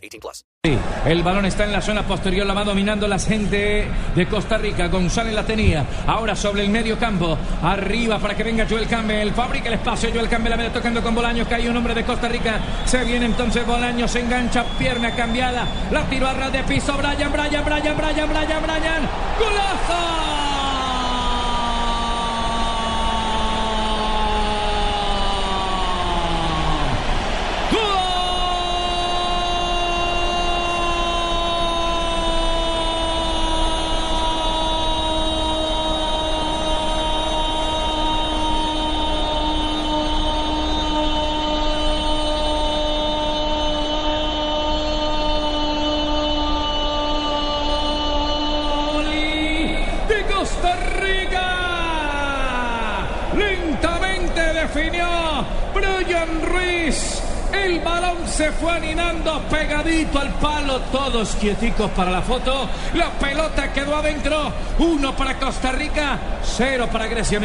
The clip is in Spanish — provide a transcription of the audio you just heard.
18 plus. El balón está en la zona posterior, la va dominando la gente de Costa Rica. González la tenía. Ahora sobre el medio campo. Arriba para que venga Joel Campbell. Fabrica el espacio. Joel Campbell la viene tocando con Bolaños. Cae un hombre de Costa Rica. Se viene entonces Bolaños. Se engancha. Pierna cambiada. La tiró a ras de piso. Brian, Brian, Brian, Brian, Brian, Brian. ¡Golazo! Costa Rica. Lentamente definió Brian Ruiz. El balón se fue aninando pegadito al palo. Todos quieticos para la foto. La pelota quedó adentro. Uno para Costa Rica, cero para Grecia.